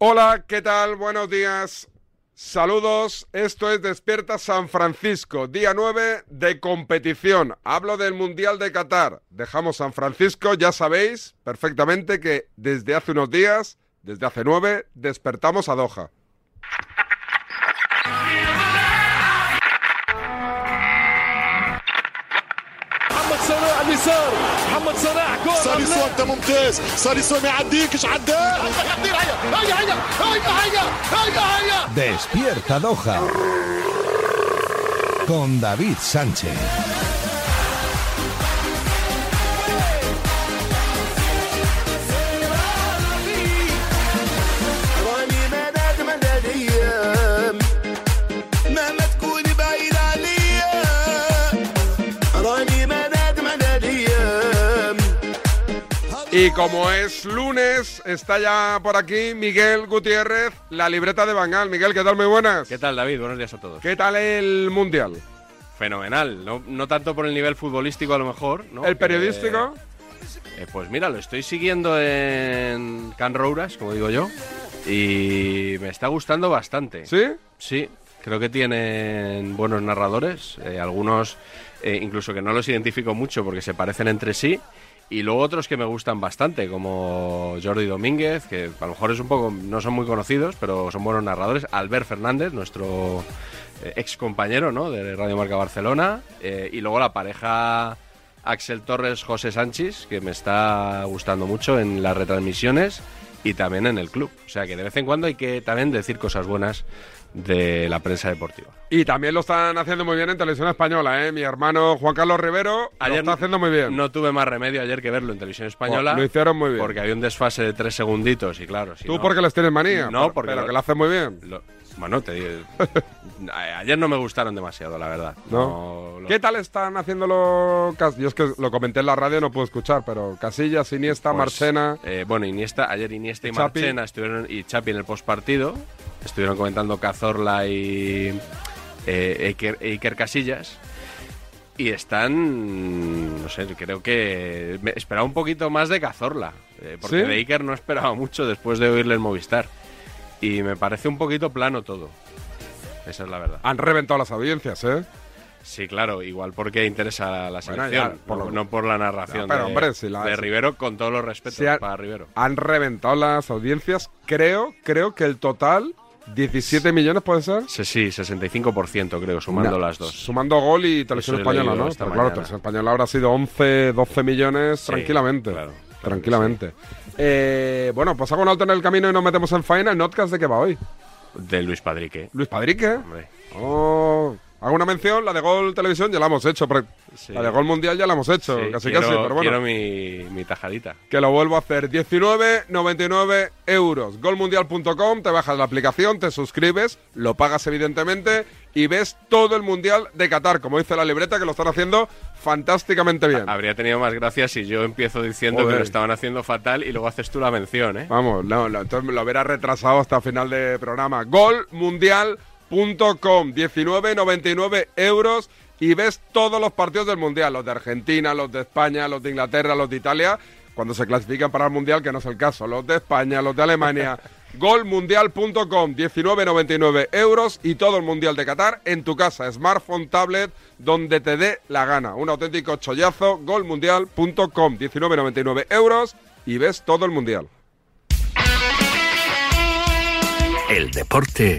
Hola, ¿qué tal? Buenos días. Saludos, esto es Despierta San Francisco, día 9 de competición. Hablo del Mundial de Qatar. Dejamos San Francisco, ya sabéis perfectamente que desde hace unos días, desde hace nueve, despertamos a Doha. اليسار محمد صلاح كرة ساليسو انت ممتاز ساليسو ما يعديكش عداه خطير هيا هيا هيا هيا هيا هيا هيا Despierta Doha. Con David Sánchez. Y como es lunes, está ya por aquí Miguel Gutiérrez, la libreta de Bangal. Miguel, ¿qué tal? Muy buenas. ¿Qué tal, David? Buenos días a todos. ¿Qué tal el Mundial? Fenomenal. No, no tanto por el nivel futbolístico, a lo mejor. ¿no? ¿El periodístico? Eh, eh, pues mira, lo estoy siguiendo en Can Rouras, como digo yo. Y me está gustando bastante. ¿Sí? Sí, creo que tienen buenos narradores. eh, algunos, eh, incluso que no los identifico mucho porque se parecen entre sí. Y luego otros que me gustan bastante, como Jordi Domínguez, que a lo mejor es un poco, no son muy conocidos, pero son buenos narradores. Albert Fernández, nuestro eh, ex compañero ¿no? de Radio Marca Barcelona. eh, y luego la pareja Axel Torres, José Sánchez, que me está gustando mucho en las retransmisiones y también en el club. O sea que de vez en cuando hay que también decir cosas buenas de la prensa deportiva. Y también lo están haciendo muy bien en televisión española, ¿eh? Mi hermano Juan Carlos Rivero lo está haciendo muy bien. No tuve más remedio ayer que verlo en televisión española. Lo hicieron muy bien. Porque había un desfase de tres segunditos y claro. si Tú no- porque les tienes manía. No, pero- porque Pero lo- que lo hacen muy bien. lo- bueno, te digo. ayer no me gustaron demasiado, la verdad. ¿No? lo- ¿Qué tal están haciéndolo? Yo es que lo comenté en la radio, no puedo escuchar, pero Casillas, Iniesta, Pues, Marchena. eh, bueno, Iniesta, ayer Iniesta y Chapi. Marchena estuvieron, y Chapi en el postpartido. Estuvieron comentando Cazorla y eh, Iker, Iker Casillas. Y están, no sé, creo que esperaba un poquito más de Cazorla. eh, porque ¿Sí? de Iker no esperaba mucho después de oírle el Movistar. Y me parece un poquito plano todo. Esa es la verdad. Han reventado las audiencias, ¿eh? Sí, claro, igual porque interesa la, Bueno, selección, ya, por no, lo- no por la narración Ya, pero, de, hombre, si la- de si- Rivero, con todos los respetos Si para Rivero. Han reventado las audiencias. Creo, creo que el total, 17 millones puede ser. Sí, sí, 65% creo, sumando Na- las dos. Sumando gol y televisión española, ¿no? Pero claro, televisión española habrá sido 11, 12 millones Sí, tranquilamente. claro, claro tranquilamente. Eh, bueno, pues hago un alto en el camino y nos metemos en faena. ¿El notcast de qué va hoy? De Luis Padrique. Luis Padrique. Hombre, Oh, hago una mención, la de Gol Televisión ya la hemos hecho. Sí. La de Gol Mundial ya la hemos hecho, sí, casi quiero, casi, pero bueno. quiero mi, mi tajadita. Que lo vuelvo a hacer. 19,99 euros. Golmundial.com, te bajas la aplicación, te suscribes, lo pagas evidentemente y ves todo el Mundial de Qatar, como dice la libreta, que lo están haciendo fantásticamente bien. Habría tenido más gracia si yo empiezo diciendo Joder. que lo estaban haciendo fatal y luego haces tú la mención, ¿eh? Vamos, no, no, entonces me lo hubiera retrasado hasta final de programa. Golmundial.com, 19,99 euros y ves todos los partidos del Mundial, los de Argentina, los de España, los de Inglaterra, los de Italia, cuando se clasifican para el Mundial, que no es el caso, los de España, los de Alemania. Golmundial.com, 19,99 euros y todo el Mundial de Qatar en tu casa, smartphone, tablet, donde te dé la gana. Un auténtico chollazo, golmundial.com, 19,99 euros y ves todo el Mundial. El deporte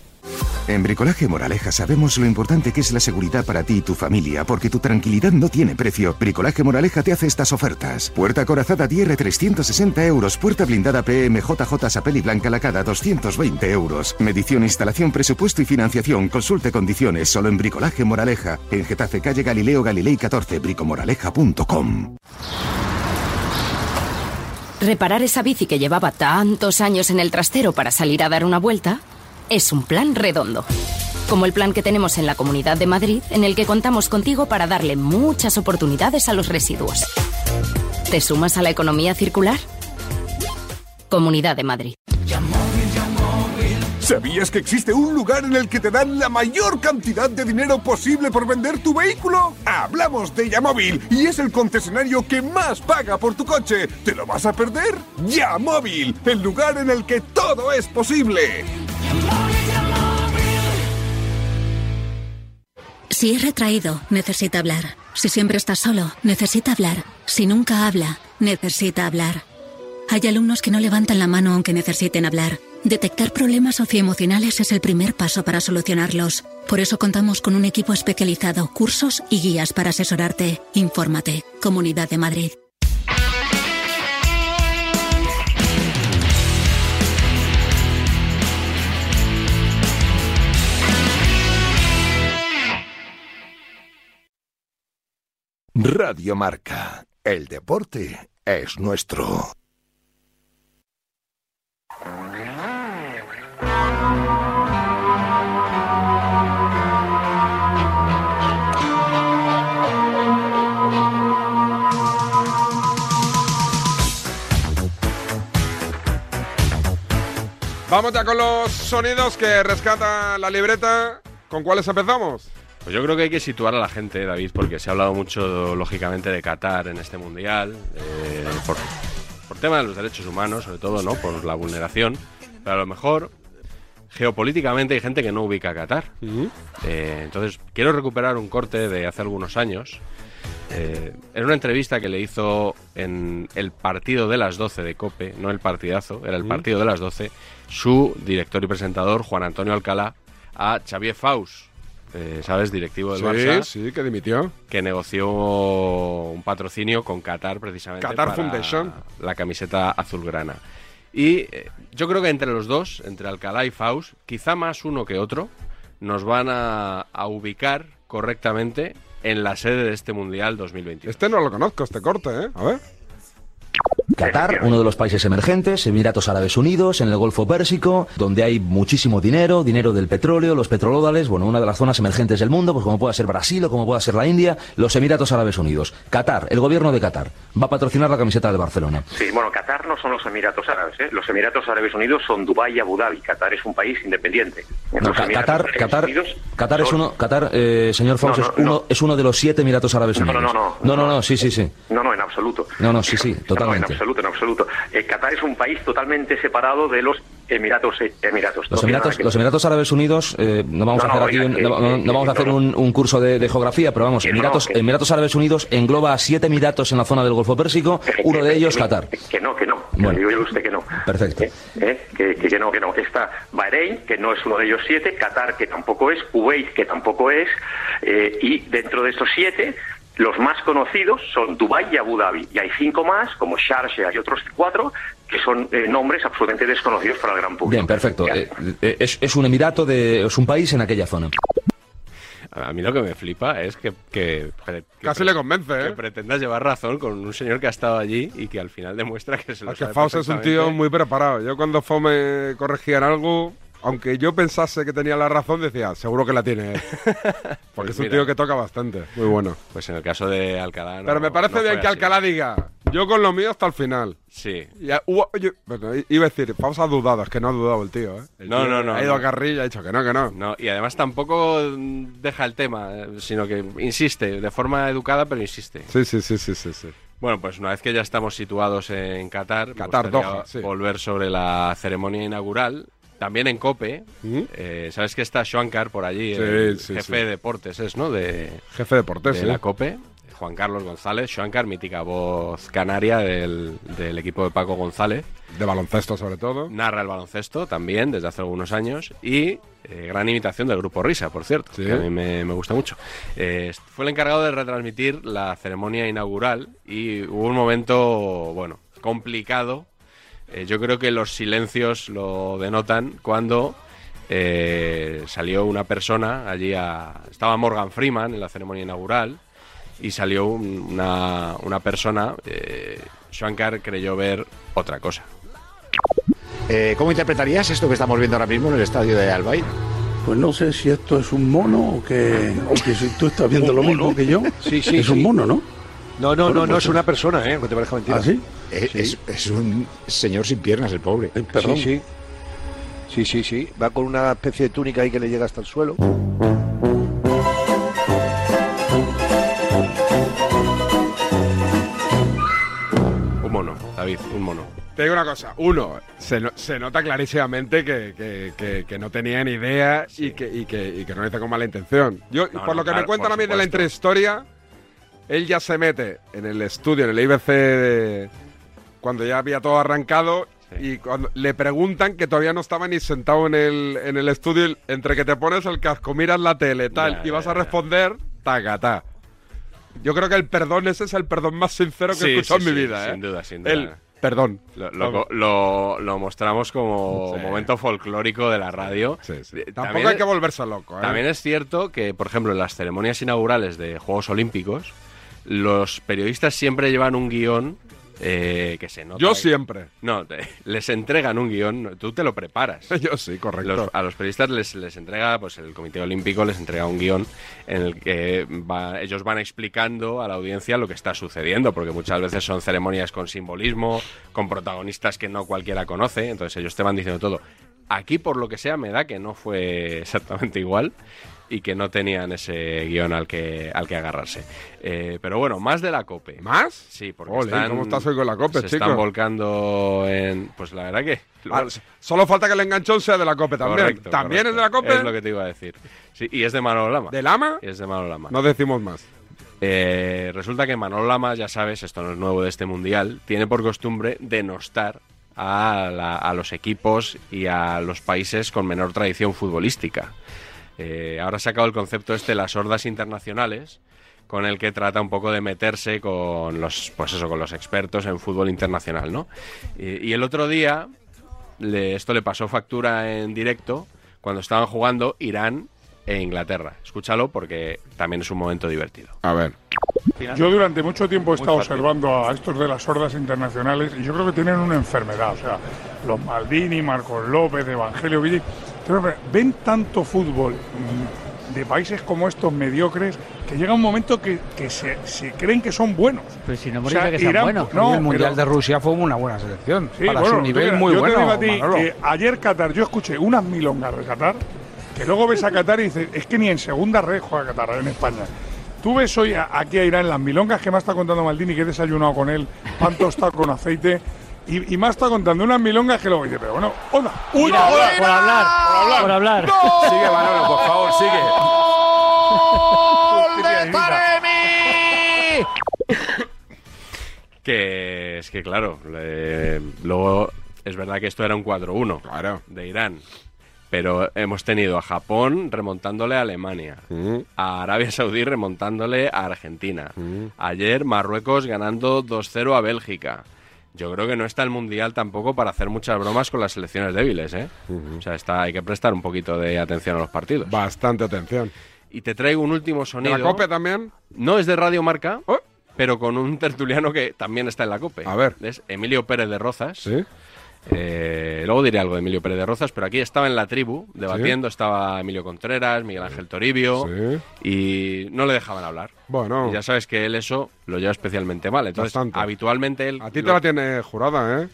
En Bricolaje Moraleja sabemos lo importante que es la seguridad para ti y tu familia, porque tu tranquilidad no tiene precio. Bricolaje Moraleja te hace estas ofertas. Puerta corazada DR 360 euros. Puerta blindada PMJJ Sapel y Blanca Lacada 220 euros. Medición, instalación, presupuesto y financiación. Consulte condiciones solo en Bricolaje Moraleja. En Getafe, calle Galileo Galilei 14, bricomoraleja.com. Reparar esa bici que llevaba tantos años en el trastero para salir a dar una vuelta es un plan redondo. Como el plan que tenemos en la Comunidad de Madrid, en el que contamos contigo para darle muchas oportunidades a los residuos. ¿Te sumas a la economía circular? Comunidad de Madrid. ¿Sabías que existe un lugar en el que te dan la mayor cantidad de dinero posible por vender tu vehículo? Hablamos de Yamóvil y es el concesionario que más paga por tu coche. ¿Te lo vas a perder? Yamóvil, el lugar en el que todo es posible. Si es retraído, necesita hablar. Si siempre está solo, necesita hablar. Si nunca habla, necesita hablar. Hay alumnos que no levantan la mano aunque necesiten hablar. Detectar problemas socioemocionales es el primer paso para solucionarlos. Por eso contamos con un equipo especializado, cursos y guías para asesorarte. Infórmate. Comunidad de Madrid. Radio Marca. El deporte es nuestro. Vamos ya con los sonidos que rescata la libreta. ¿Con cuáles empezamos? Pues yo creo que hay que situar a la gente, David, porque se ha hablado mucho, lógicamente, de Qatar en este mundial, eh, por, por tema de los derechos humanos, sobre todo, ¿no? Por la vulneración. Pero a lo mejor, geopolíticamente, hay gente que no ubica a Qatar. Eh, entonces, quiero recuperar un corte de hace algunos años. Eh, en una entrevista que le hizo en el partido de las 12 de Cope, no el partidazo, era el partido de las 12, su director y presentador, Juan Antonio Alcalá, a Xavier Faus, eh, ¿sabes? Directivo del Sí, Barça, sí, que dimitió. que negoció un patrocinio con Qatar precisamente Qatar para Foundation. la camiseta azulgrana. Y eh, yo creo que entre los dos, entre Alcalá y Faust, quizá más uno que otro, nos van a, a ubicar correctamente en la sede de este Mundial 2021. Este no lo conozco, este corte, ¿eh? A ver. Qatar, uno de los países emergentes, Emiratos Árabes Unidos, en el Golfo Pérsico, donde hay muchísimo dinero, dinero del petróleo, los petrodólares, bueno, una de las zonas emergentes del mundo, pues como pueda ser Brasil o como pueda ser la India, los Emiratos Árabes Unidos. Qatar, el gobierno de Qatar, va a patrocinar la camiseta de Barcelona. Sí, bueno, Qatar no son los Emiratos Árabes. ¿eh? Los Emiratos Árabes Unidos son Dubái y Abu Dhabi. Qatar es un país independiente. No, Qatar, Qatar, Unidos Qatar es uno, Qatar, eh, señor No, es, no, uno, es uno de los siete Emiratos Árabes No, no, Unidos. no, no, no, no, sí, sí, sí. No, no, en absoluto. No, no, sí, sí, No, no, en totalmente. Absoluto, en absoluto. Eh, Qatar es un país totalmente separado de los Emiratos. eh, Emiratos. Los Emiratos, los Emiratos Árabes Unidos, eh, no vamos No, a hacer no, aquí, oiga, un, no, vamos a hacer un, un curso de, de geografía, pero vamos, Emiratos, que- Emiratos Árabes Unidos engloba a siete Emiratos en la zona del Golfo Pérsico, uno de ellos Qatar. Que no, que no. Bueno. Digo yo usted que no. Perfecto. ¿Eh? Que, no, que no. Está Bahrein, que no es uno de ellos siete, Qatar, que tampoco es, Kuwait, que tampoco es, y dentro de estos siete, los más conocidos son Dubái y Abu Dhabi. Y hay cinco más, como Sharjah y otros cuatro, que son eh, nombres absolutamente desconocidos para el gran público. Bien, perfecto. Eh, eh, es, es un emirato, de, es un país en aquella zona. A mí lo que me flipa es que, que- que- Casi que- le convence, ¿eh? que pretendas llevar razón con un señor que ha estado allí y que al final demuestra que se lo que sabe Faust es un tío muy preparado. Yo cuando Faust me corregía en algo, aunque yo pensase que tenía la razón, decía, seguro que la tiene él. Porque Pues es un mira. tío que toca bastante. Muy bueno. Pues en el caso de Alcalá. no- Pero me parece no bien que así. Alcalá diga, yo con lo mío hasta el final. Sí. Y hubo- oye, bueno, iba a decir, dudado, es que no ha dudado el tío, ¿eh? El No, tío no, no, Ha ido no. a carril y ha dicho que no, que no. No, y además tampoco deja el tema, eh, sino que insiste, de forma educada, pero insiste. Sí, sí, sí, sí, sí. sí. Bueno, pues una vez que ya estamos situados en Qatar, Qatar, gustaría Doha, sí. volver sobre la ceremonia inaugural. También en COPE, eh, ¿sabes que está Schwankar por allí? ¿Mm? Sí, el sí, jefe sí. de deportes es, ¿no? De, Jefe de deportes, de la COPE, Juan Carlos González, Schwankar, mítica voz canaria del, del equipo de Paco González. De baloncesto, sobre todo. Narra el baloncesto también desde hace algunos años y eh, gran imitación del grupo Risa, por cierto, Sí. que a mí me, me gusta mucho. Eh, fue el encargado de retransmitir la ceremonia inaugural y hubo un momento, bueno, complicado. Eh, yo creo que los silencios lo denotan cuando eh, salió una persona allí a... Estaba Morgan Freeman en la ceremonia inaugural y salió un- una, una persona, eh, Shankar creyó ver otra cosa. Eh, ¿Cómo interpretarías esto que estamos viendo ahora mismo en el estadio de Albaid? Pues no sé si esto es un mono o que, o que si tú estás viendo lo mismo que yo. Sí, sí, Es un mono, ¿no? No, no, Bueno, no, no pues- es una persona, ¿eh? Aunque te parezca mentira. ¿Ah, sí? Es, es- es un señor sin piernas, el pobre. Sí, sí. Sí, sí, sí. Va con una especie de túnica ahí que le llega hasta el suelo. Un mono, David, un mono. Te digo una cosa, uno, se, no- se nota clarísimamente que, que- que- que no tenía ni idea y, que, y, que, y que no lo hizo con mala intención. Yo, No, por no, lo que claro, me cuentan a mí de la intrahistoria, él ya se mete en el estudio, en el IBC, de- cuando ya había todo arrancado. Y cuando le preguntan que todavía no estaba ni sentado en el, en el estudio, entre que te pones el casco, miras la tele, tal, y vas a responder, tacatá. Yo creo que el perdón ese es el perdón más sincero que Sí, he escuchado sí, en mi sí, vida. ¿eh? sin duda, sin duda. El perdón. Lo, lo- Vamos. lo- lo mostramos como momento folclórico de la radio. Eh, Tampoco también hay que volverse loco. ¿eh? También es cierto que, por ejemplo, en las ceremonias inaugurales de Juegos Olímpicos, los periodistas siempre llevan un guion eh, que se nota. Yo siempre. No, te- les entregan un guion, tú te lo preparas. Yo sí, correcto. Los- a los periodistas les, les entrega, pues el Comité Olímpico les entrega un guion en el que va- ellos van explicando a la audiencia lo que está sucediendo, porque muchas veces son ceremonias con simbolismo, con protagonistas que no cualquiera conoce, entonces ellos te van diciendo todo. Aquí, por lo que sea, me da que no fue exactamente igual y que no tenían ese guion al que, al que agarrarse. Eh, pero bueno, más de la COPE. ¿Más? Sí, porque están, ¿cómo estás hoy con la COPE, se están volcando en... Pues la verdad que... Ah, solo falta que el enganchón sea de la COPE también. Correcto, ¿También es de la. COPE? Es lo que te iba a decir. Sí, y es de Manolo Lama. ¿De Lama? Es de Manolo Lama. No decimos más. Eh, resulta que Manolo Lama, ya sabes, esto no es nuevo de este mundial, tiene por costumbre denostar a, la- a los equipos y a los países con menor tradición futbolística. Eh, ahora ha sacado el concepto este, las hordas internacionales, con el que trata un poco de meterse con los, pues eso, con los expertos en fútbol internacional, ¿no? Y, y el otro día, le- esto le pasó factura en directo cuando estaban jugando Irán e Inglaterra. Escúchalo porque también es un momento divertido. A ver. Yo durante mucho tiempo he estado observando a estos de las hordas internacionales y yo creo que tienen una enfermedad. O sea, los Maldini, Marcos López, Evangelio Villi, ven tanto fútbol mm, de países como estos mediocres que llega un momento que, que se, se creen que son buenos. Pero si no O sea, que sean Irán- buenos. no, el Mundial pero- de Rusia fue una buena selección. Sí, para bueno, su nivel, muy yo bueno. te digo a ti Manolo. que ayer Qatar, yo escuché unas milongas de Qatar, que luego ves a Qatar y dices, es que ni en segunda red juega Qatar en España. Tú ves hoy a- aquí a Irán las milongas que me está contando Maldini, que he desayunado con él, pan tostado con aceite, y, y me está contando unas milongas que luego dice, pero bueno, onda, una Mira, hora por hablar, por hablar. Sigue, Manolo, por favor, sigue. Que es que, claro, le- luego es verdad que esto era un 4-1 de Irán. Pero hemos tenido a Japón remontándole a Alemania, a Arabia Saudí remontándole a Argentina. Ayer Marruecos ganando 2-0 a Bélgica. Yo creo que no está el Mundial tampoco para hacer muchas bromas con las selecciones débiles, ¿eh? O sea, está, hay que prestar un poquito de atención a los partidos. Bastante atención. Y te traigo un último sonido. la COPE también? No es de Radio Marca, pero con un tertuliano que también está en la COPE. A ver. Es Emilio Pérez de Rozas. Sí. Eh, luego diré algo de Emilio Pérez de Rozas, pero aquí estaba en la tribu debatiendo, estaba Emilio Contreras, Miguel Ángel Toribio, y no le dejaban hablar. Bueno. Y ya sabes que él eso lo lleva especialmente mal. Entonces, Bastante. habitualmente él. A ti te lo- la tiene jurada, ¿eh?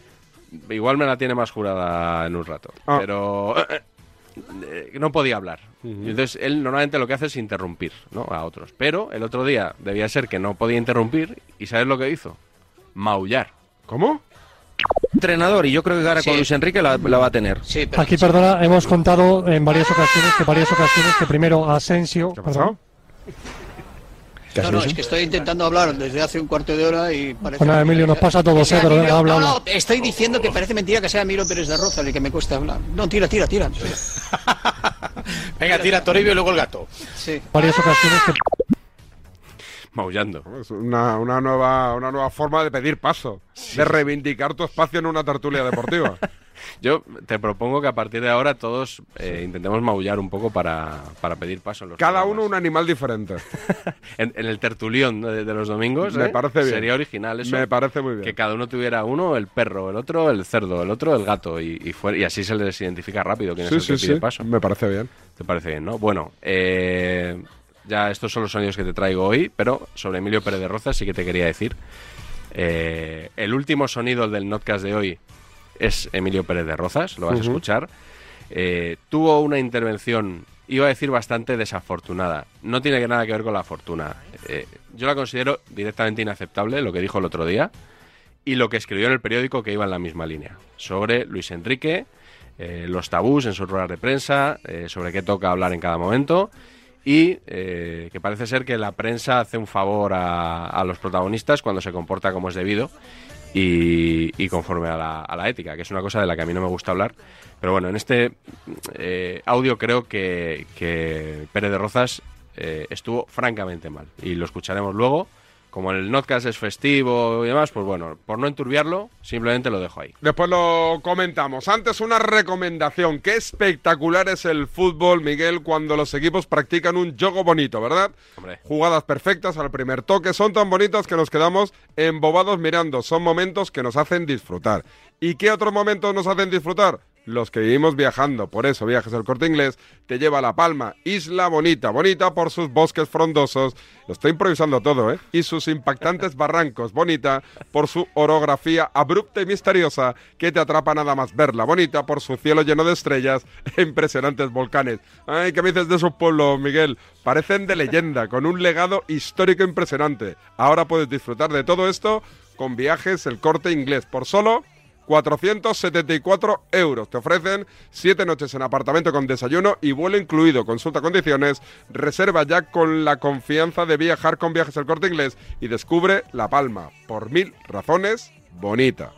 Igual me la tiene más jurada en un rato. Ah. Pero eh, no podía hablar. Entonces él normalmente lo que hace es interrumpir ¿no? a otros. Pero el otro día debía ser que no podía interrumpir y ¿sabes lo que hizo? Maullar. ¿Cómo? Entrenador, y yo creo que ahora con Luis Enrique la, la va a tener. Aquí, perdona, hemos contado en varias ocasiones que varias ocasiones que primero Asensio. perdón, No, no, es que estoy intentando hablar desde hace un cuarto de hora y parece. Bueno, Emilio, nos pasa sea eh, pero Emilio- habla, no, habla. no, estoy diciendo que parece mentira que sea Emilio Pérez de Roza el que me cuesta hablar. No, tira, tira, tira. Venga, tira Toribio y luego el gato. Sí. varias ocasiones que Maullando. Es una, una nueva, una nueva forma de pedir paso, de reivindicar tu espacio en una tertulia deportiva. Yo te propongo que a partir de ahora todos eh, intentemos maullar un poco para, para pedir paso en los Cada uno un animal diferente. en, en el tertulión de, de los domingos. Me ¿eh? parece bien. Sería original eso. Me parece muy bien. Que cada uno tuviera uno, el perro, el otro, el cerdo, el otro, el gato. Y, y, fuera- y así se les identifica rápido quién Sí, es el que pide sí. paso. Me parece bien. ¿Te parece bien, no? Bueno, eh, ya estos son los sonidos que te traigo hoy, pero sobre Emilio Pérez de Rozas sí que te quería decir. Eh, el último sonido del notcast de hoy es Emilio Pérez de Rozas, lo vas a escuchar. Eh, tuvo una intervención, iba a decir bastante desafortunada. No tiene nada que ver con la fortuna. Eh, yo la considero directamente inaceptable, lo que dijo el otro día, y lo que escribió en el periódico que iba en la misma línea, sobre Luis Enrique, los tabús en sus ruedas de prensa, sobre qué toca hablar en cada momento, y eh, que parece ser que la prensa hace un favor a, los protagonistas cuando se comporta como es debido y, conforme a la, a la ética, que es una cosa de la que a mí no me gusta hablar. Pero bueno, en este eh, audio creo que, que Pérez de Rozas eh, estuvo francamente mal y lo escucharemos luego. Como el notcast es festivo y demás, pues bueno, por no enturbiarlo, simplemente lo dejo ahí. Después lo comentamos. Antes una recomendación. Qué espectacular es el fútbol, Miguel, cuando los equipos practican un juego bonito, ¿verdad? Hombre. Jugadas perfectas al primer toque. Son tan bonitas que nos quedamos embobados mirando. Son momentos que nos hacen disfrutar. ¿Y qué otros momentos nos hacen disfrutar? Los que vivimos viajando. Por eso Viajes al Corte Inglés te lleva a La Palma. Isla bonita. Bonita por sus bosques frondosos. Lo estoy improvisando todo, ¿eh? Y sus impactantes barrancos. Bonita por su orografía abrupta y misteriosa que te atrapa nada más verla. Bonita por su cielo lleno de estrellas e impresionantes volcanes. Ay, ¿qué me dices de esos pueblos, Miguel? Parecen de leyenda, con un legado histórico impresionante. Ahora puedes disfrutar de todo esto con Viajes El Corte Inglés por solo 474 euros. Te ofrecen 7 noches en apartamento con desayuno y vuelo incluido. Consulta condiciones. Reserva ya con la confianza de viajar con viajes al corte inglés y descubre La Palma. Por mil razones, bonita.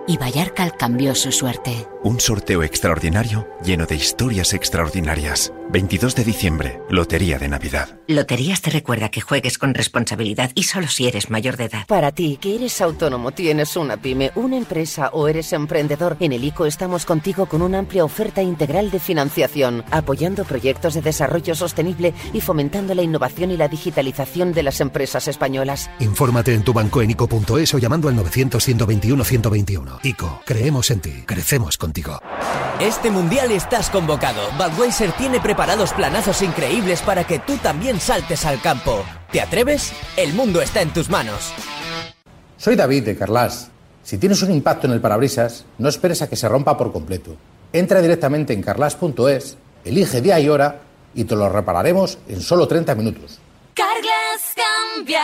y Vallarcal cambió su suerte. Un sorteo extraordinario lleno de historias extraordinarias. 22 de diciembre, Lotería de Navidad. Loterías te recuerda que juegues con responsabilidad y solo si eres mayor de edad. Para ti, que eres autónomo, tienes una pyme, una empresa o eres emprendedor, en el ICO estamos contigo con una amplia oferta integral de financiación, apoyando proyectos de desarrollo sostenible y fomentando la innovación y la digitalización de las empresas españolas. Infórmate en tu banco en ICO.es o llamando al 900-121-121. ICO, creemos en ti, crecemos contigo. Este mundial estás convocado. Budweiser tiene preparados planazos increíbles para que tú también saltes al campo. ¿Te atreves? El mundo está en tus manos. Soy David de Carlas. Si tienes un impacto en el parabrisas, no esperes a que se rompa por completo. Entra directamente en carlas.es, elige día y hora y te lo repararemos en solo 30 minutos. Carglass cambia,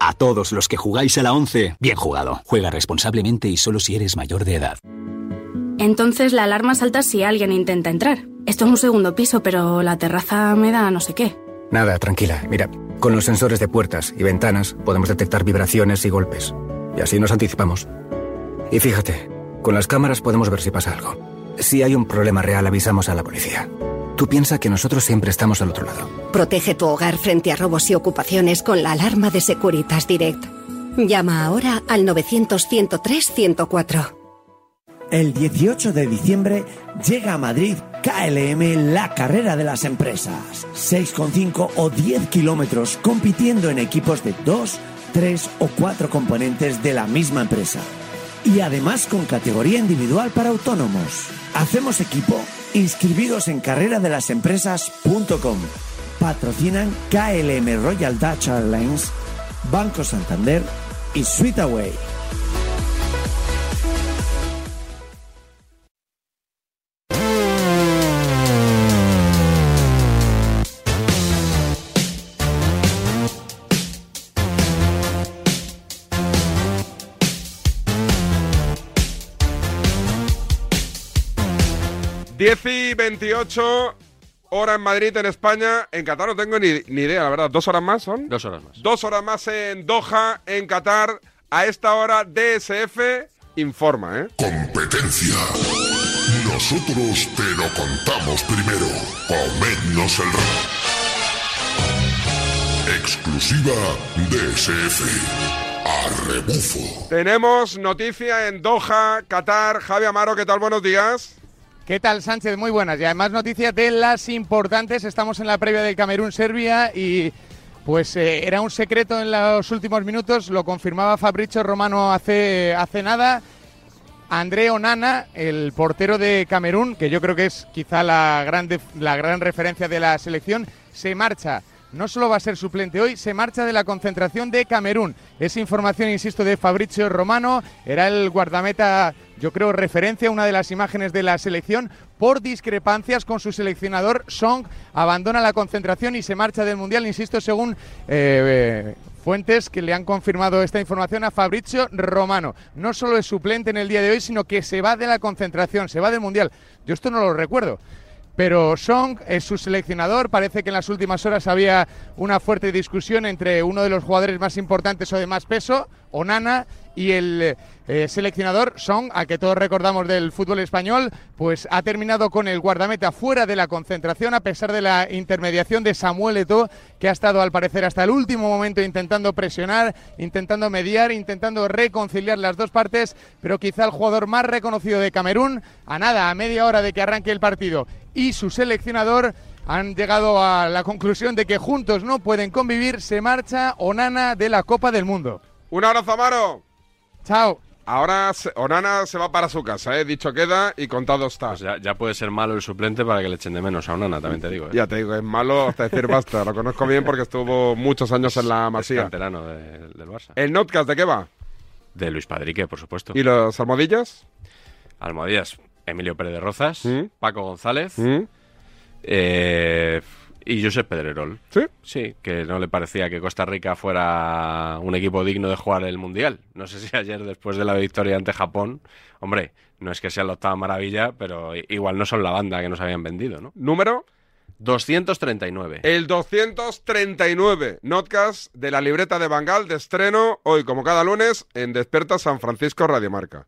A todos los que jugáis a la 11, bien jugado. Juega responsablemente y solo si eres mayor de edad. Entonces la alarma salta si alguien intenta entrar. Esto es un segundo piso, pero la terraza me da no sé qué. Nada, tranquila. Mira, con los sensores de puertas y ventanas podemos detectar vibraciones y golpes. Y así nos anticipamos. Y fíjate, con las cámaras podemos ver si pasa algo. Si hay un problema real, avisamos a la policía. Tú piensa que nosotros siempre estamos al otro lado. Protege tu hogar frente a robos y ocupaciones con la alarma de Securitas Direct. Llama ahora al 900-103-104. El 18 de diciembre llega a Madrid KLM, la carrera de las empresas. 6,5 o 10 kilómetros compitiendo en equipos de 2, 3 o 4 componentes de la misma empresa. Y además con categoría individual para autónomos. Hacemos equipo inscribidos en carreradelasempresas.com. Patrocinan KLM Royal Dutch Airlines, Banco Santander y Sweetaway. 10 y 28, hora en Madrid, en España. En Qatar no tengo ni, ni idea, la verdad. ¿Dos horas más son? Dos horas más. Dos horas más en Doha, en Qatar. A esta hora, DSF informa, ¿eh? Competencia. Nosotros te lo contamos primero. Comednos el rap. Exclusiva DSF. A rebufo. Tenemos noticia en Doha, Qatar. Javi Amaro, ¿qué tal? Buenos días. ¿Qué tal, Sánchez? Muy buenas. Y además noticias de las importantes. Estamos en la previa del Camerún-Serbia y pues eh, era un secreto en los últimos minutos. Lo confirmaba Fabricio Romano hace, hace nada. André Onana, el portero de Camerún, que yo creo que es quizá la gran, la gran referencia de la selección, se marcha no solo va a ser suplente hoy, se marcha de la concentración de Camerún. Es información, insisto, de Fabrizio Romano. Era el guardameta, yo creo, referencia, una de las imágenes de la selección. Por discrepancias con su seleccionador, Song abandona la concentración y se marcha del Mundial, insisto, según eh, fuentes que le han confirmado esta información a Fabrizio Romano. No solo es suplente en el día de hoy, sino que se va de la concentración, se va del Mundial. Yo esto no lo recuerdo. Pero Song es su seleccionador. Parece que en las últimas horas había una fuerte discusión entre uno de los jugadores más importantes o de más peso, Onana, y el eh, seleccionador Song, a que todos recordamos del fútbol español, pues ha terminado con el guardameta fuera de la concentración a pesar de la intermediación de Samuel Eto'o, que ha estado al parecer hasta el último momento intentando presionar, intentando mediar, intentando reconciliar las dos partes, pero quizá el jugador más reconocido de Camerún, a nada, a media hora de que arranque el partido y su seleccionador han llegado a la conclusión de que juntos no pueden convivir, se marcha Onana de la Copa del Mundo. Un abrazo, Amaro. Chao. Ahora Onana se va para su casa, ¿eh? dicho queda y contado está. Pues ya, puede ser malo el suplente para que le echen de menos a Onana, también te digo. ¿eh? Ya te digo, es malo hasta decir basta. Lo conozco bien porque estuvo muchos años en la Masía. Es del Barça. ¿El Notcast de qué va? De Luis Padrique, por supuesto. ¿Y los almohadillas? Almohadillas, Emilio Pérez de Rozas, ¿Mm? Paco González eh, y Josep Pedrerol. ¿Sí? Sí, que no le parecía que Costa Rica fuera un equipo digno de jugar el Mundial. No sé si ayer, después de la victoria ante Japón, hombre, no es que sea la octava maravilla, pero igual no son la banda que nos habían vendido, ¿no? ¿Número? 239. El 239. Notcast de la libreta de Bangal de estreno hoy, como cada lunes, en Desperta San Francisco Radiomarca.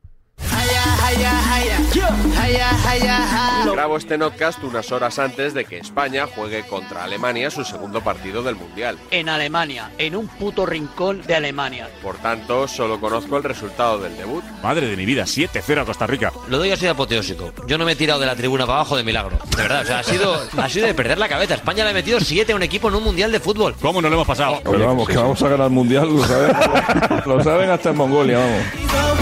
Grabo este notcast unas horas antes de que España juegue contra Alemania su segundo partido del Mundial. En Alemania, en un puto rincón de Alemania. Por tanto, solo conozco el resultado del debut. Madre de mi vida, 7-0 a Costa Rica. Lo doy así de apoteósico. Yo no me he tirado de la tribuna para abajo de milagro. De verdad, o sea, ha sido, ha sido de perder la cabeza. España le ha metido 7 a un equipo en un Mundial de fútbol. ¿Cómo no lo hemos pasado? Pero vamos, que vamos a ganar el Mundial, lo saben, lo saben hasta en Mongolia, vamos.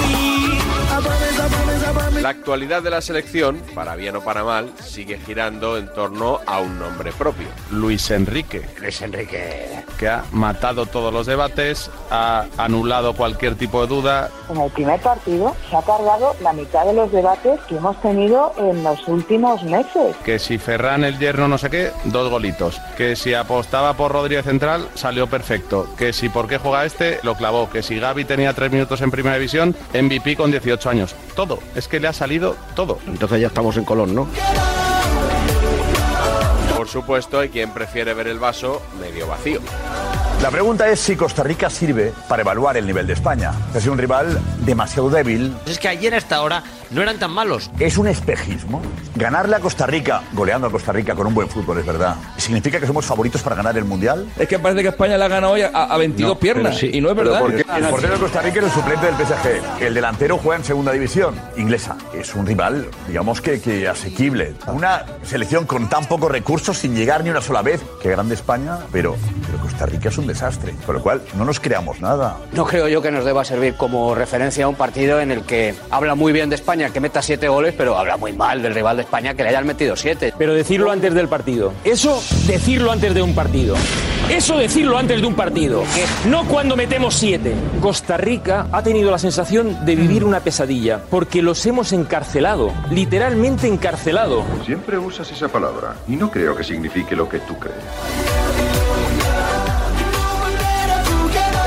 La actualidad de la selección, para bien o para mal, sigue girando en torno a un nombre propio. Luis Enrique. Luis Enrique. Que ha matado todos los debates, ha anulado cualquier tipo de duda. En el primer partido se ha cargado la mitad de los debates que hemos tenido en los últimos meses. Que si Ferran el yerno no sé qué, dos golitos. Que si apostaba por Rodríguez Central, salió perfecto. Que si por qué juega este, lo clavó. Que si Gaby tenía tres minutos en primera división, MVP con 18 años. Todo. Es que le ha salido todo. Entonces ya estamos en Colón, ¿no? Por supuesto, hay quien prefiere ver el vaso medio vacío. La pregunta es si Costa Rica sirve para evaluar el nivel de España. Es un rival demasiado débil. Es que ayer a esta hora no eran tan malos. Es un espejismo. Ganarle a Costa Rica, goleando a Costa Rica con un buen fútbol, es verdad. ¿Significa que somos favoritos para ganar el Mundial? Es que parece que España la ha ganado hoy a, 22 piernas. Y no es verdad. el portero de Costa Rica es el suplente del PSG. El delantero juega en segunda división inglesa. Es un rival, digamos que, que asequible. Una selección con tan pocos recursos, sin llegar ni una sola vez. Qué grande España, pero, pero Costa Rica es un desastre. Con lo cual, no nos creamos nada. No creo yo que nos deba servir como referencia a un partido en el que habla muy bien de España que meta siete goles, pero habla muy mal del rival de España que le hayan metido siete. Pero decirlo antes del partido. Eso, decirlo antes de un partido. Eso decirlo antes de un partido. No cuando metemos siete. Costa Rica ha tenido la sensación de vivir una pesadilla, porque los hemos encarcelado, literalmente encarcelado. Siempre usas esa palabra, y no creo que signifique lo que tú crees.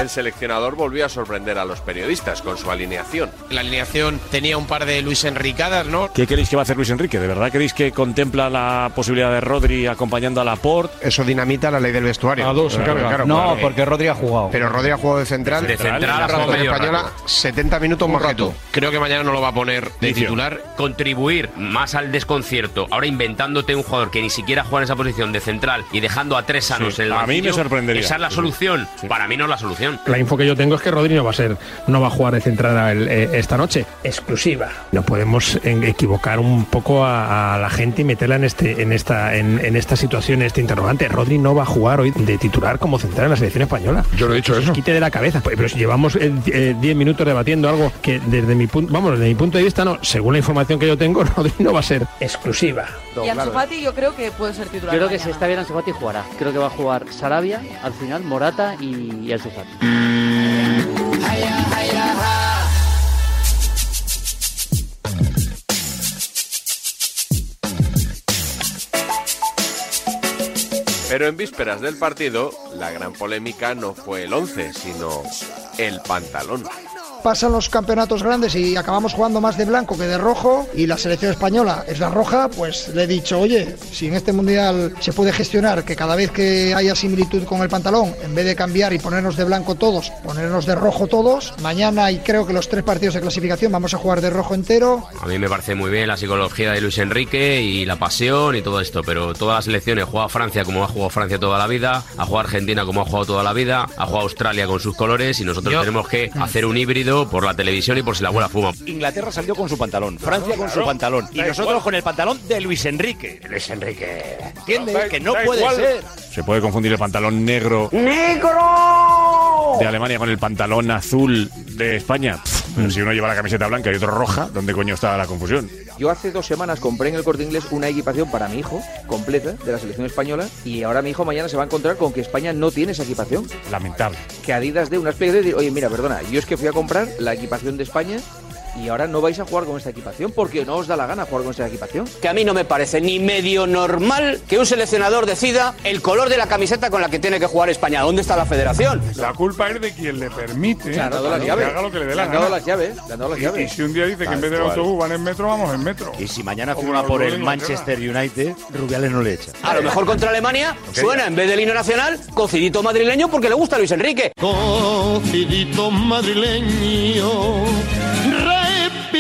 El seleccionador volvió a sorprender a los periodistas con su alineación. La alineación tenía un par de Luis Enricadas, ¿no? ¿Qué queréis que va a hacer Luis Enrique? ¿De verdad queréis que contempla la posibilidad de Rodri acompañando a Laporte? Eso dinamita la ley del vestuario. A dos se Claro, carga. claro, No, claro. porque Rodri ha jugado. Pero Rodri ha jugado de central. De central, la española, rato. 70 minutos Un más rato. rato. Creo que mañana no lo va a poner de titular. Contribuir más al desconcierto, ahora inventándote un jugador que ni siquiera juega en esa posición de central y dejando a tres sanos Sí, en el a mí me sorprendería. Esa es la solución. sí. Para mí no es la solución. La info que yo tengo es que Rodri no va a ser, no va a jugar de central el- eh, esta noche. Exclusiva. No podemos en- equivocar un poco a, a la gente y meterla en este, en esta, en, en esta situación, en este interrogante. Rodri no va a jugar hoy de titular como central en la selección española. Yo lo he dicho eso. Quite de la cabeza. Pues, Pero si llevamos 10 minutos debatiendo algo que desde mi punto, vamos, desde mi punto de vista no. Según la información que yo tengo, Rodri no va a ser exclusiva. Y Ansu Fati yo creo que puede ser titular. Yo creo que si está bien Ansu Fati jugará. Creo que va a jugar Sarabia, al final Morata y, y Ansu Fati. Pero en vísperas del partido, la gran polémica no fue el 11, sino el pantalón. Pasan los campeonatos grandes y acabamos jugando más de blanco que de rojo y la selección española es la roja, pues le he dicho, oye, si en este mundial se puede gestionar que cada vez que haya similitud con el pantalón, en vez de cambiar y ponernos de blanco todos, ponernos de rojo todos, mañana y creo que los tres partidos de clasificación vamos a jugar de rojo entero. A mí me parece muy bien la psicología de Luis Enrique y la pasión y todo esto, pero todas las selecciones juega Francia como ha jugado Francia toda la vida, ha jugado Argentina como ha jugado toda la vida, ha jugado Australia con sus colores y nosotros Yo- tenemos que hacer un híbrido por la televisión y por si la abuela fuma. Inglaterra salió con su pantalón, Francia con su pantalón y nosotros con el pantalón de Luis Enrique. Luis Enrique. ¿Entiendes? Que no puede ser. Se puede confundir el pantalón negro ¡Negro! de Alemania con el pantalón azul de España. Pff, si uno lleva la camiseta blanca y otro roja, ¿dónde coño está la confusión? Yo hace dos semanas compré en el corte inglés una equipación para mi hijo, completa, de la selección española, y ahora mi hijo mañana se va a encontrar con que España no tiene esa equipación. Lamentable. Que Adidas dé una explicación y decir, oye, mira, perdona, yo es que fui a comprar la equipación de España y ahora no vais a jugar con esta equipación porque no os da la gana jugar con esta equipación. Que a mí no me parece ni medio normal que un seleccionador decida el color de la camiseta con la que tiene que jugar España. ¿Dónde está la federación? La culpa es de quien le permite Le han dado las que llaves. haga lo que le dé Le la han dado gana. las llaves, le han dado las Y- llaves. Y, si un día dice que Tal en vez del autobús van en metro, vamos en metro. Y si mañana el por el. Manchester United, Rubiales no le echa. A lo mejor contra Alemania suena en vez del himno nacional cocidito madrileño porque le gusta a Luis Enrique. Cocidito madrileño,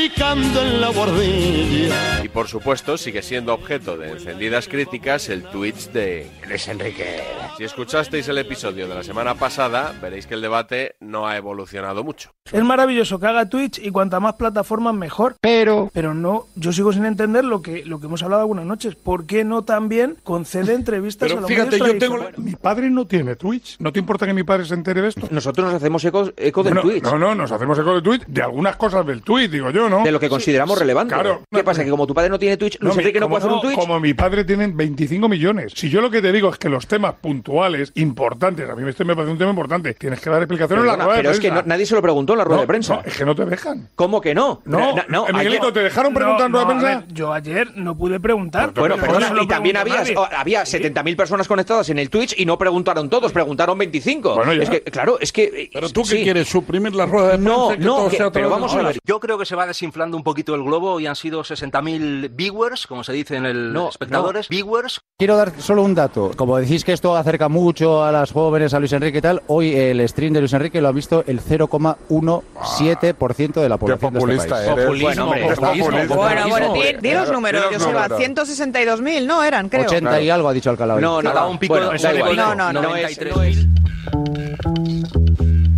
repicando en la bordilla. Y por supuesto sigue siendo objeto de encendidas críticas el Twitch de Luis Enrique. Si escuchasteis el episodio de la semana pasada, veréis que el debate no ha evolucionado mucho. Es maravilloso que haga Twitch y cuanta más plataformas mejor. Pero. Pero no, yo sigo sin entender lo que, lo que hemos hablado algunas noches. ¿Por qué no también concede entrevistas a los fíjate, yo tengo. tradicionales? Mi padre no tiene Twitch. ¿No te importa que mi padre se entere de esto? Nosotros nos hacemos eco, eco del Bueno, Twitch. No, no, nos hacemos eco del Twitch, de algunas cosas del Twitch, digo yo, ¿no? De lo que consideramos relevante. Claro. ¿Qué pasa? Que como tu padre no tiene Twitch, Luis mi- Enrique no puede hacer un Twitch. Como mi padre tienen 25 millones. Si yo lo que te digo es que los temas puntuales, importantes, a mí este me parece un tema importante, tienes que dar explicaciones en la Perdona, rueda de pero es que prensa. no- nadie se lo preguntó en la rueda No, de prensa. no, es que no te dejan. ¿Cómo que no? No, no, eh, Miguelito, ayer- ¿te dejaron preguntar en No, rueda de no, a prensa? ver, yo ayer no pude preguntar. Bueno, perdona, no y también había, había 70.000 personas conectadas en el Twitch y no preguntaron todos, preguntaron 25. Bueno, ya. es que, claro, es que... Pero tú qué quieres, suprimir la rueda de prensa. No, que no, todo que- sea otra pero vamos a ver. Yo creo que se va desinflando un poquito el globo y han sido 60.000 viewers, como se dice en el No, espectadores. Viewers. Quiero dar solo un dato. Como decís que esto acerca mucho a las jóvenes, a Luis Enrique y tal, hoy el stream de Luis Enrique lo ha visto el 0,17% de la población populista de este país. eres. Bueno, hombre, Eres populista. Bueno, bueno, di, di los números, di los Joseba. números. 162.000, ¿no? Eran, creo. 80 y algo ha dicho Alcalá. hoy. No, no, un pico bueno. No, no, no. No es- 93.000.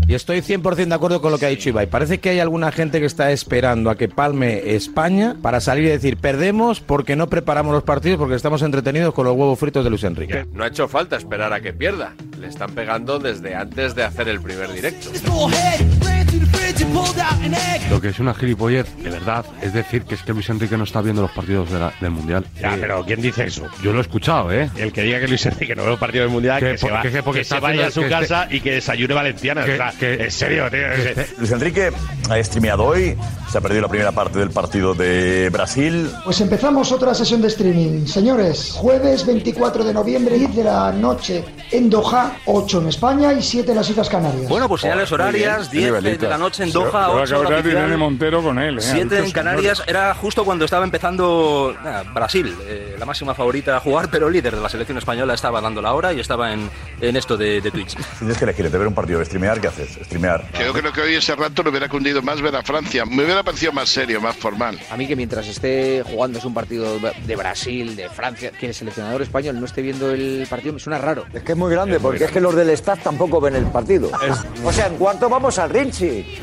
Y estoy 100% de acuerdo con lo que ha dicho Ibai. Parece que hay alguna gente que está esperando a que palme España para salir y decir perdemos porque no preparamos los partidos porque estamos entretenidos con los huevos fritos de Luis Enrique. No ha hecho falta esperar a que pierda. Le están pegando desde antes de hacer el primer directo. Lo que es una gilipollez, de verdad, es decir que es que Luis Enrique no está viendo los partidos de la- del Mundial. Ya, Eh, pero ¿quién dice eso? Yo lo he escuchado, ¿eh? El que diga que Luis Enrique no ve los partidos del Mundial, Que que, se, va- que- que porque que se vaya a su casa y que desayune valenciana. que- o sea, que- en serio, tío. que- Luis Enrique ha streameado hoy, se ha perdido la primera parte del partido de Brasil. Pues empezamos otra sesión de streaming. Señores, jueves 24 de noviembre, 10 de la noche en Doha, 8 en España y 7 en las Islas Canarias. Bueno, pues señales horarias, 10 de la noche en Doha, 8 hora oficial, Montero con él, ¿eh? 7 en Canarias. Era justo cuando estaba empezando nada, Brasil, eh, la máxima favorita a jugar, pero líder de la selección española, estaba dando la hora y estaba en, en esto de, de Twitch. Tienes que elegir entre ver un partido de streamear, ¿qué haces? Streamear. Yo creo que hoy ese rato le hubiera cundido más ver a Francia. Me hubiera parecido más serio, más formal. A mí que mientras esté jugándose un partido de Brasil, de Francia, que el seleccionador español no esté viendo el partido me suena raro. Es que es muy grande, porque es que los del staff tampoco ven el partido. O sea, en cuarto vamos al Rinchi.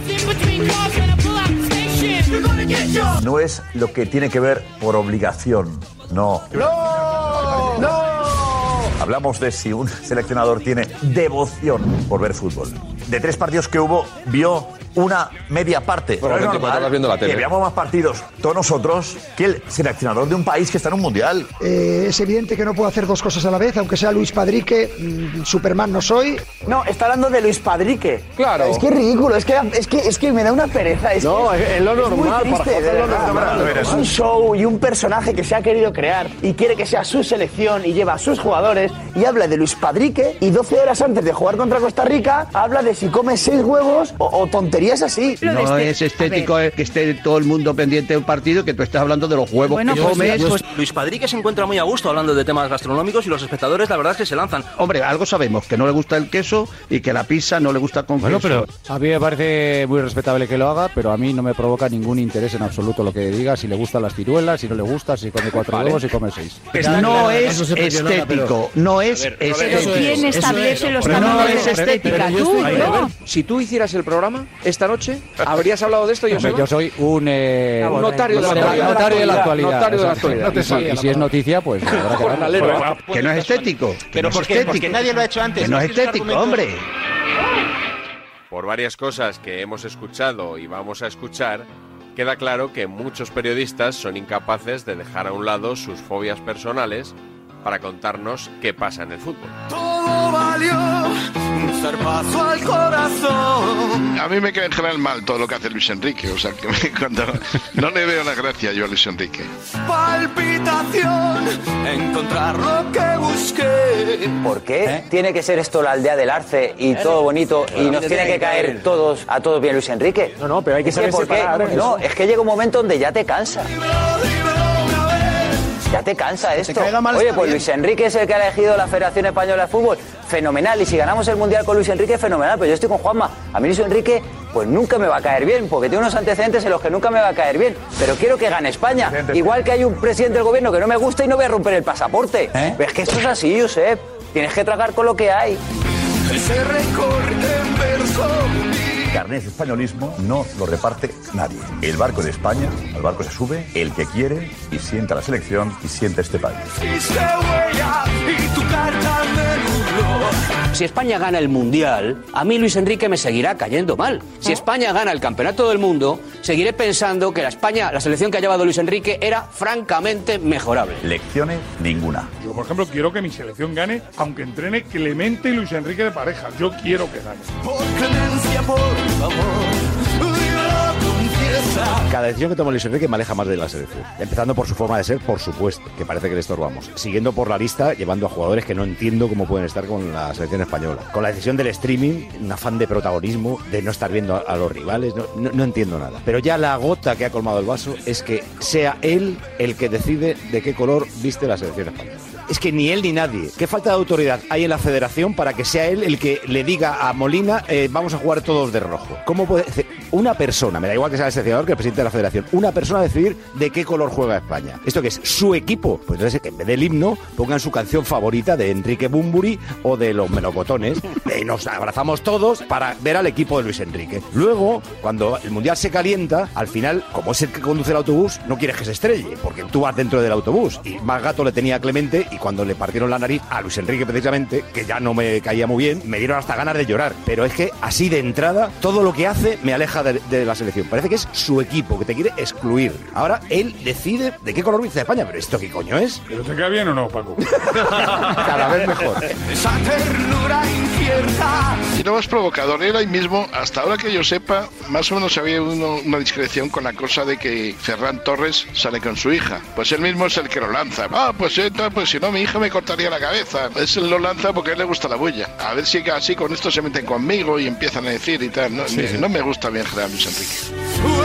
No es lo que tiene que ver por obligación, no. ¡No! ¡No! Hablamos de si un seleccionador tiene devoción por ver fútbol. De tres partidos que hubo, vio una media parte. Pero es normal viendo la tele. que veamos más partidos todos nosotros que el seleccionador de un país que está en un mundial. Eh, es evidente que no puedo hacer dos cosas a la vez, aunque sea Luis Padrique, mm, Superman no soy. No, está hablando de Luis Padrique. Claro. Es que es ridículo, es que, es que, es que me da una pereza. Es No, que es- es lo normal, para triste, es lo normal. Es un show y un personaje que se ha querido crear y quiere que sea su selección y lleva a sus jugadores y habla de Luis Padrique y 12 horas antes de jugar contra Costa Rica habla de si come seis huevos o, o tonterías así. No es estético eh, que esté todo el mundo pendiente de un partido que tú estés hablando de los huevos que comes. Pues Luis Padrique se encuentra muy a gusto hablando de temas gastronómicos y los espectadores la verdad es que se lanzan. Hombre, algo sabemos, que no le gusta el queso y que la pizza no le gusta con Bueno, queso. pero a mí me parece muy respetable que lo haga, pero a mí no me provoca ningún interés en absoluto lo que diga, si le gustan las ciruelas, si no le gusta, si come cuatro Vale. huevos, si come seis. no es estético, no es Pero estético. ¿quién establece los no es de- estética, tú, no. Si tú hicieras el programa esta noche, ¿habrías hablado de esto, Hombre, yo soy un, eh, Un notario de la actualidad. notario de la actualidad. Notario de la exacto. actualidad. Y si- y si es noticia, pues habrá que no es estético. que Pero no es estético. Porque nadie lo ha hecho antes. Que no es estético, hombre. Por varias cosas que hemos escuchado y vamos a escuchar, queda claro que muchos periodistas son incapaces de dejar a un lado sus fobias personales para contarnos qué pasa en el fútbol. Todo valió un zarpazo al corazón. A mí me cae en general mal todo lo que hace Luis Enrique. O sea, que me- cuando no le veo la gracia yo a Luis Enrique. Palpitación, encontrar lo que busqué. ¿Por qué tiene que ser esto la aldea del Arce y todo bonito y nos tiene que caer todos a todos bien Luis Enrique? No, no, pero hay que saber ¿por qué? separar No, eso. es que llega un momento donde ya te cansa. Ya te cansa esto. Oye, pues bien. Luis Enrique es el que ha elegido la Federación Española de Fútbol. Fenomenal. Y si ganamos el Mundial con Luis Enrique, fenomenal. Pero yo estoy con Juanma. A mí Luis Enrique, pues nunca me va a caer bien, porque tiene unos antecedentes en los que nunca me va a caer bien. Pero quiero que gane España. Igual que hay un presidente del gobierno que no me gusta y no voy a romper el pasaporte. Es que esto es así, Josep. Tienes que tragar con lo que hay. Ese recorre en verso. Carnet de españolismo no lo reparte nadie. El barco de España, al barco se sube el que quiere y sienta la selección y sienta este país. Si España gana el Mundial, a mí Luis Enrique me seguirá cayendo mal. Si España gana el Campeonato del Mundo, seguiré pensando que la España, la selección que ha llevado Luis Enrique, era francamente mejorable. Lecciones ninguna. Yo, por ejemplo, quiero que mi selección gane, aunque entrene Clemente y Luis Enrique de pareja. Yo quiero que gane. Por clemencia, por favor, yo confiesa. Cada decisión que toma Luis Enrique me aleja más de la selección. Empezando por su forma de ser, por supuesto, que parece que le estorbamos. Siguiendo por la lista, llevando a jugadores que no entiendo cómo pueden estar con la selección española. Con la decisión del streaming, un afán de protagonismo, de no estar viendo a, los rivales, no entiendo nada. Pero ya la gota que ha colmado el vaso es que sea él el que decide de qué color viste la selección española. Es que ni él ni nadie. ¿Qué falta de autoridad hay en la federación para que sea él el que le diga a Molina, eh, vamos a jugar todos de rojo? ¿Cómo puede...? Una persona, me da igual que sea el seleccionador, que el presidente de la federación. Una persona a decidir de qué color juega España. ¿Esto que es? ¿Su equipo? Pues entonces que en vez del himno pongan su canción favorita de Enrique Bumburi o de los melocotones. y nos abrazamos todos para ver al equipo de Luis Enrique. Luego, cuando el Mundial se calienta, al final, como es el que conduce el autobús, no quieres que se estrelle, porque tú vas dentro del autobús. Y más gato le tenía a Clemente y cuando le partieron la nariz a Luis Enrique precisamente, que ya no me caía muy bien, me dieron hasta ganas de llorar. Pero es que así de entrada, todo lo que hace me aleja de, de la selección. Parece que es su equipo, que te quiere excluir. Ahora él decide de qué color viste España. Pero ¿esto qué coño es? ¿Pero te queda bien o no, Paco? Cada vez mejor. Esa ternura incierta. Y no más provocador, él ahí mismo, hasta ahora que yo sepa, más o menos había uno- una discreción con la cosa de que Ferran Torres sale con su hija. Pues él mismo es el que lo lanza. Ah, pues entonces, pues si no, mi hija me cortaría la cabeza. Es él lo lanza porque a él le gusta la bulla. A ver si así con esto se meten conmigo y empiezan a decir y tal. No, Sí, me- sí. no me gusta bien Gerard Luis Enrique.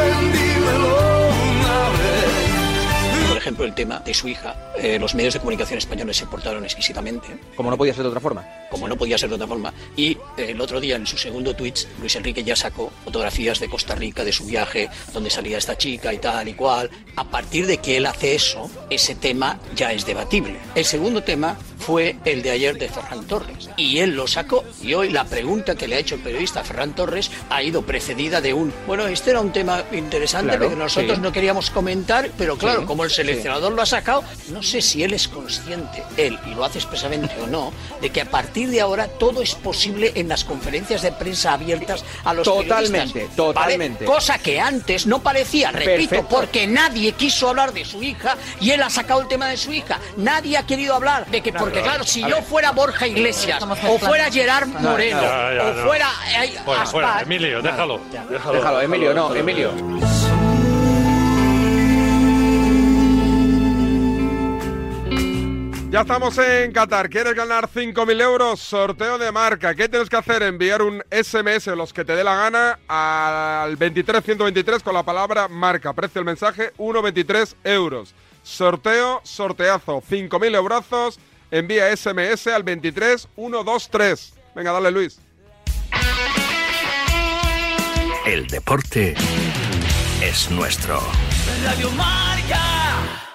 Por ejemplo, el tema de su hija. Eh, los medios de comunicación españoles se portaron exquisitamente. Como no podía ser de otra forma. Como no podía ser de otra forma. Y eh, el otro día, en su segundo tweet, Luis Enrique ya sacó fotografías de Costa Rica, de su viaje, donde salía esta chica y tal y cual. A partir de que él hace eso, ese tema ya es debatible. El segundo tema fue el de ayer de Ferran Torres. Y él lo sacó. Y hoy la pregunta que le ha hecho el periodista Ferran Torres ha ido precedida de un, bueno, este era un tema interesante Claro, que nosotros sí. no queríamos comentar, pero claro, Sí, como el sí. seleccionador lo ha sacado, no sé si él es consciente, él, y lo hace expresamente o no, de que a partir de ahora todo es posible en las conferencias de prensa abiertas a los Totalmente, periodistas. totalmente. ¿vale? Cosa que antes no parecía, repito, Perfecto. porque nadie quiso hablar de su hija y él ha sacado el tema de su hija. Nadie ha querido hablar de que, porque claro, si yo ver. fuera Borja Iglesias o fuera Gerard No, Moreno o fuera eh, fuera, Aspar, Emilio, déjalo. Déjalo, Déjalo, Emilio, no, Emilio. Ya estamos en Qatar. ¿Quieres ganar 5.000 euros? Sorteo de marca. ¿Qué tienes que hacer? Enviar un SMS, los que te dé la gana, al 23123 con la palabra marca. Precio del mensaje, 1,23 euros. Sorteo, sorteazo. 5.000 euros. Envía SMS al 23123. Venga, dale, Luis. El deporte es nuestro. Radio Marca.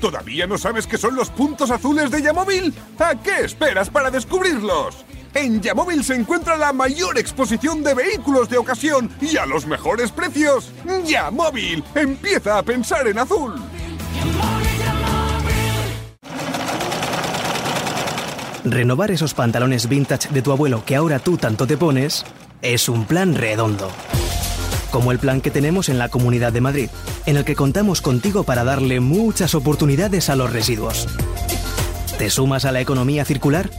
¿Todavía no sabes qué son los puntos azules de Yamóvil? ¿A qué esperas para descubrirlos? En Yamóvil se encuentra la mayor exposición de vehículos de ocasión y a los mejores precios. Yamóvil, empieza a pensar en azul. Renovar esos pantalones vintage de tu abuelo que ahora tú tanto te pones es un plan redondo. Como el plan que tenemos en la Comunidad de Madrid, en el que contamos contigo para darle muchas oportunidades a los residuos. ¿Te sumas a la economía circular?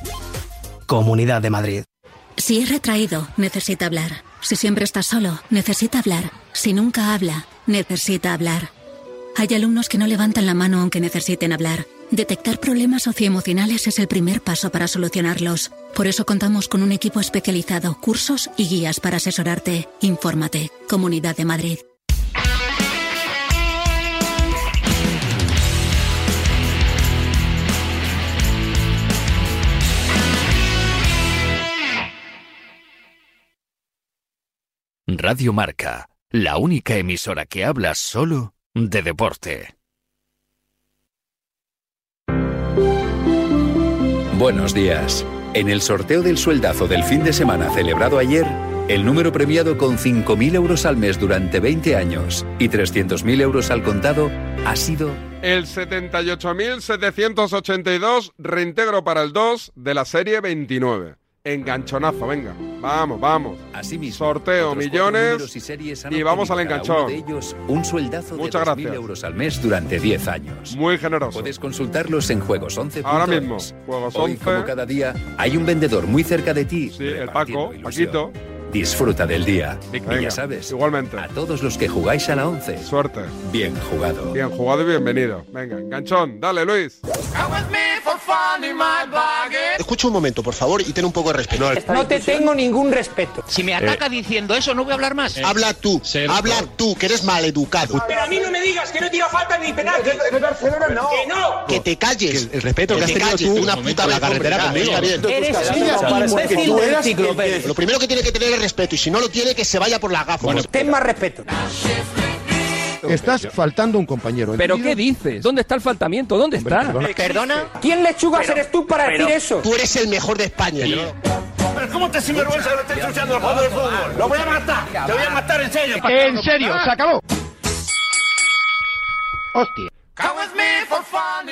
Comunidad de Madrid. Si es retraído, necesita hablar. Si siempre está solo, necesita hablar. Si nunca habla, necesita hablar. Hay alumnos que no levantan la mano aunque necesiten hablar. Detectar problemas socioemocionales es el primer paso para solucionarlos. Por eso contamos con un equipo especializado, cursos y guías para asesorarte. Infórmate. Comunidad de Madrid. Radio Marca, la única emisora que habla solo de deporte. Buenos días. En el sorteo del sueldazo del fin de semana celebrado ayer, el número premiado con 5.000 euros al mes durante 20 años y 300.000 euros al contado ha sido El 78.782 reintegro para el 2 de la serie 29. Enganchonazo, venga. Vamos, vamos. Asimismo, Sorteo otros cuatro millones y series han y vamos al enganchón. de ellos un sueldazo de Muchas 2.000 gracias. euros al mes durante 10 años. Muy generoso. Puedes consultarlos en juegos 11. Ahora mismo, Juegos Hoy, 11. como cada día, hay un vendedor muy cerca de ti. Sí, el Paco, ilusión. Paquito. Disfruta del día. Y Venga, ya sabes, igualmente. a todos los que jugáis a la 11. Suerte. Bien jugado. Bien jugado y bienvenido. Venga, enganchón. Dale, Luis. Escucha un momento, por favor, y ten un poco de respeto. No te tengo ningún respeto. Si me ataca diciendo eso, no voy a hablar más. habla tú, habla tú, que eres maleducado. Pero a mí no me digas que no tira falta ni penal. Barcelona no. Que no. Que te calles. el respeto que, has tenido tú una puta la carretera conmigo. Eres. Lo primero que tiene que tener es respeto, y si no lo tiene, que se vaya por la gafa. Ten más respeto. Estás faltando un compañero. ¿Pero qué dices? ¿Dónde está el faltamiento? ¿Dónde está? ¿Perdona? ¿Quién lechugas eres tú para decir eso? Tú eres el mejor de España. Pero ¿cómo te sinvergüenza que lo estés ensuciando el juego del fútbol? ¡Lo voy a matar! ¡Te voy a matar en serio! En serio, se acabó. Hostia.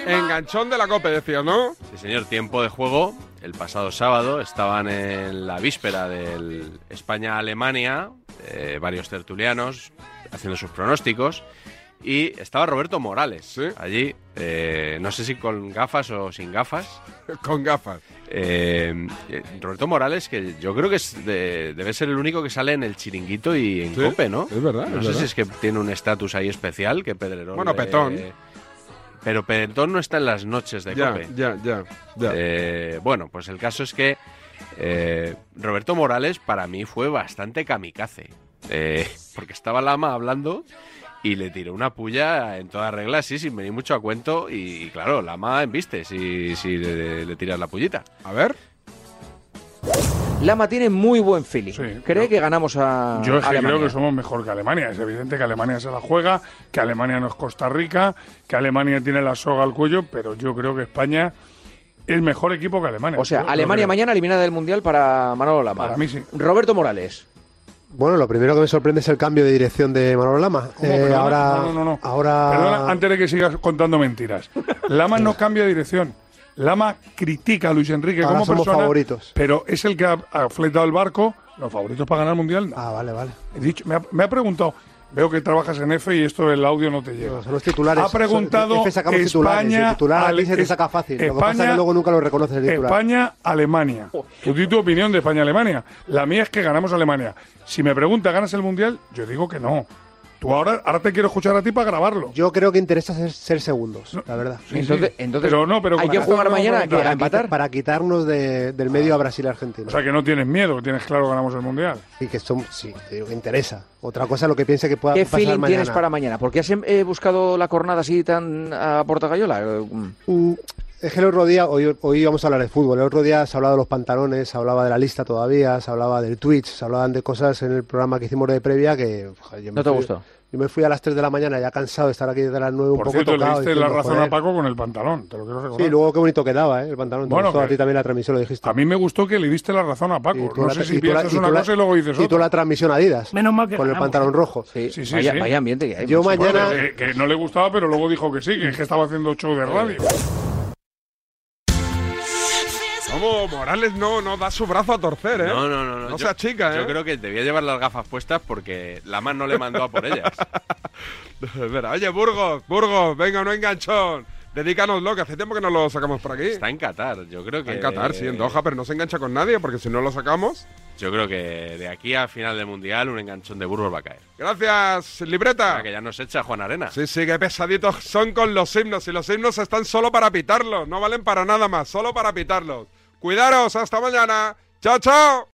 Enganchón de la COPE, decías, ¿no? Sí, señor, tiempo de juego. El pasado sábado estaban en la víspera del España-Alemania, eh, varios tertulianos haciendo sus pronósticos. Y estaba Roberto Morales allí, eh, no sé si con gafas o sin gafas. con gafas. Eh, eh, Roberto Morales, que yo creo que es de- debe ser el único que sale en el chiringuito y en Sí, Cope, ¿no? es verdad, No es sé verdad. si es que tiene un estatus ahí especial que Pedrerol. Bueno, le- Petón. Pero Petón no está en las noches de Ya, Cope. ya, ya, ya. Eh, bueno, pues el caso es que Roberto Morales para mí fue bastante kamikaze. Eh, porque estaba Lama hablando y le tiró una puya en toda regla, así, sin venir mucho a cuento. Y, claro, Lama embiste si, si le, le tiras la pullita. A ver. Lama tiene muy buen feeling. Cree que ganamos a Yo es que Alemania. creo que somos mejor que Alemania. Es evidente que Alemania se la juega, que Alemania no es Costa Rica, que Alemania tiene la soga al cuello, pero yo creo que España es mejor equipo que Alemania. O sea, Yo Alemania mañana eliminada del Mundial para Manolo Lama. Para mí sí. Roberto Morales. Bueno, lo primero que me sorprende es el cambio de dirección de Manolo Lama. Eh, ahora, no, no, no, no. ahora Perdona, antes de que sigas contando mentiras. Lama no cambia de dirección. Lama critica a Luis Enrique Ahora como somos persona, favoritos. pero es el que ha, ha fletado el barco. Los favoritos para ganar el mundial. Ah, vale, vale. He dicho, me, ha, me ha preguntado. Veo que trabajas en F y esto el audio no te llega. son los titulares. Ha preguntado F sacamos titulares, España. el titular Ale- se te saca fácil. Lo que pasa es España- que luego nunca lo reconoces el titular. España, Alemania. Tú di tu opinión de España, Alemania. La mía es que ganamos Alemania. Si me pregunta, ¿ganas el mundial? Yo digo que no. Tú ahora, ahora te quiero escuchar a ti para grabarlo. Yo creo que interesa ser, ser segundos, la verdad. Sí, Entonces- sí. entonces, Pero no, pero hay que jugar mañana para, ¿A empatar? para quitarnos de- del medio a Brasil y Argentina. O sea, que no tienes miedo, que tienes claro que ganamos el mundial. Sí, que son, sí, te digo que interesa. Otra cosa es lo que piense que pueda ¿Qué pasar feeling mañana. tienes para mañana? ¿Por qué has eh, buscado la cornada así tan a portagallola? Mm, Es que el otro día, hoy, hoy íbamos a hablar de fútbol, el otro día se hablaba de los pantalones, se hablaba de la lista todavía, se hablaba del Twitch, se hablaban de cosas en el programa que hicimos de previa que... joder, yo me ¿No te fui- gustó? Yo me fui a las 3 de la mañana ya cansado de estar aquí desde las 9 un Por poco cierto, le tocado. diste la razón joder. a Paco con el pantalón, te lo quiero recordar. Sí, luego qué bonito quedaba, ¿eh? El pantalón. Te Bueno, gustó a ti también la transmisión, lo dijiste. A mí me gustó que le diste la razón a Paco. No la- sé si la- piensas una la- cosa y luego dices Y tú otra. la transmisión Adidas. Menos mal que Con el ganamos. pantalón rojo. Sí, Sí, sí, vaya, sí. vaya ambiente que hay. Yo mañana- Bueno, que, que no le gustaba, pero luego dijo que sí, que es que estaba haciendo show de radio. Vamos, Morales no, no da su brazo a torcer, ¿eh? No, no, no. No yo- sea chica, ¿eh? Yo creo que debía llevar las gafas puestas porque la man no le mandó a por ellas. Espera, oye, Burgos, Burgos, venga, no enganchón. Dedícanoslo, que hace tiempo que no lo sacamos por aquí. Está en Qatar, yo creo que. En Qatar, sí, en Doha, pero no se engancha con nadie, porque si no lo sacamos. Yo creo que de aquí a final del mundial un enganchón de burros va a caer. Gracias, libreta. Que ya nos echa Juan Arena. Sí, sí, qué pesaditos son con los himnos. Y los himnos están solo para pitarlos, no valen para nada más, solo para pitarlos. Cuidaros, hasta mañana. Chao, chao.